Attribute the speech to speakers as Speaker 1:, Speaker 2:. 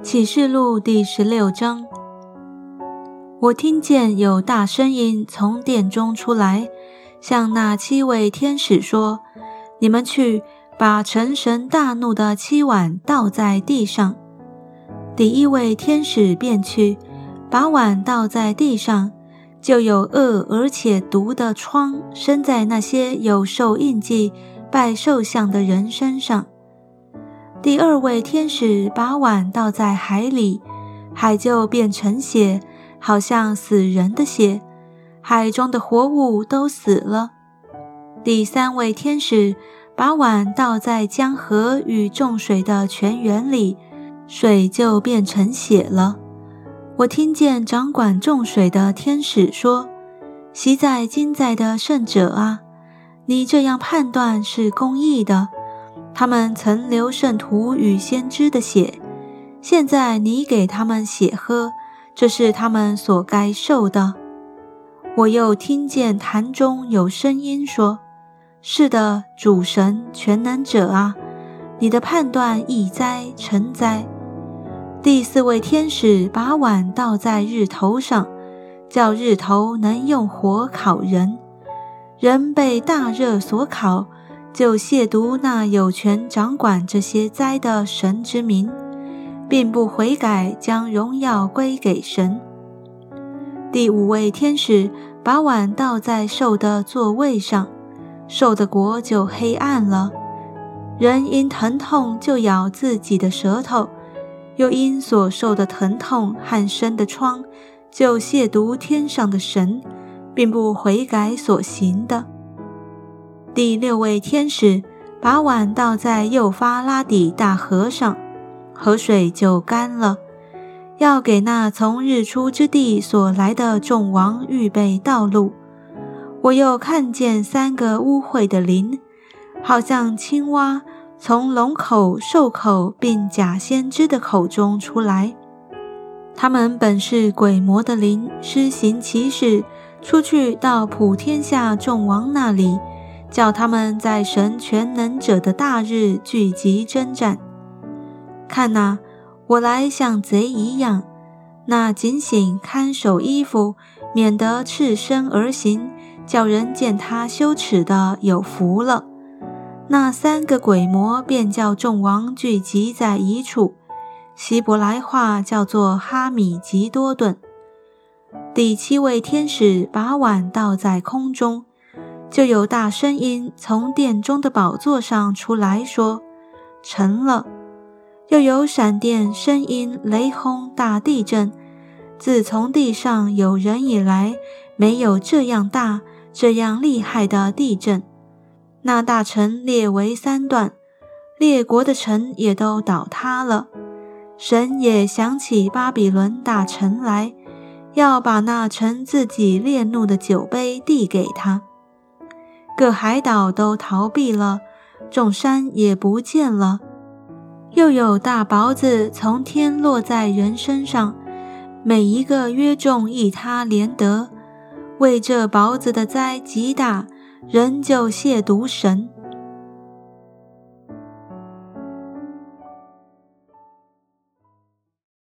Speaker 1: 启示录第十六章，我听见有大声音从殿中出来，向那七位天使说：“你们去，把成神大怒的七碗倒在地上。”第一位天使便去，把碗倒在地上，就有恶而且毒的疮生在那些有受印记、拜兽像的人身上。第二位天使把碗倒在海里，海就变成血，好像死人的血，海中的活物都死了。第三位天使把碗倒在江河与众水的泉源里，水就变成血了。我听见掌管众水的天使说：“喜在今在的圣者啊，你这样判断是公义的。”他们曾流圣徒与先知的血，现在你给他们血喝，这是他们所该受的。我又听见坛中有声音说：“是的，主神全能者啊，你的判断易哉，成哉。”第四位天使把碗倒在日头上，叫日头能用火烤人，人被大热所烤。就亵渎那有权掌管这些灾的神之名，并不悔改，将荣耀归给神。第五位天使把碗倒在兽的座位上，兽的国就黑暗了。人因疼痛就咬自己的舌头，又因所受的疼痛和生的疮，就亵渎天上的神，并不悔改所行的。第六位天使把碗倒在幼发拉底大河上，河水就干了，要给那从日出之地所来的众王预备道路。我又看见三个污秽的灵，好像青蛙从龙口、兽口并假先知的口中出来。他们本是鬼魔的灵，施行奇事，出去到普天下众王那里。叫他们在神全能者的大日聚集征战。看哪，我来像贼一样。那警醒看守衣服，免得赤身而行，叫人见他羞耻的有福了。那三个鬼魔便叫众王聚集在一处，希伯来话叫做哈米吉多顿。第七位天使把碗倒在空中。就有大声音从殿中的宝座上出来说：“成了。”又有闪电、声音、雷轰、大地震。自从地上有人以来，没有这样大、这样厉害的地震。那大臣列为三段，列国的城也都倒塌了。神也想起巴比伦大臣来，要把那城自己烈怒的酒杯递给他。各海岛都逃避了，众山也不见了。又有大雹子从天落在人身上，每一个约重一他连得。为这雹子的灾极大，人就亵渎神。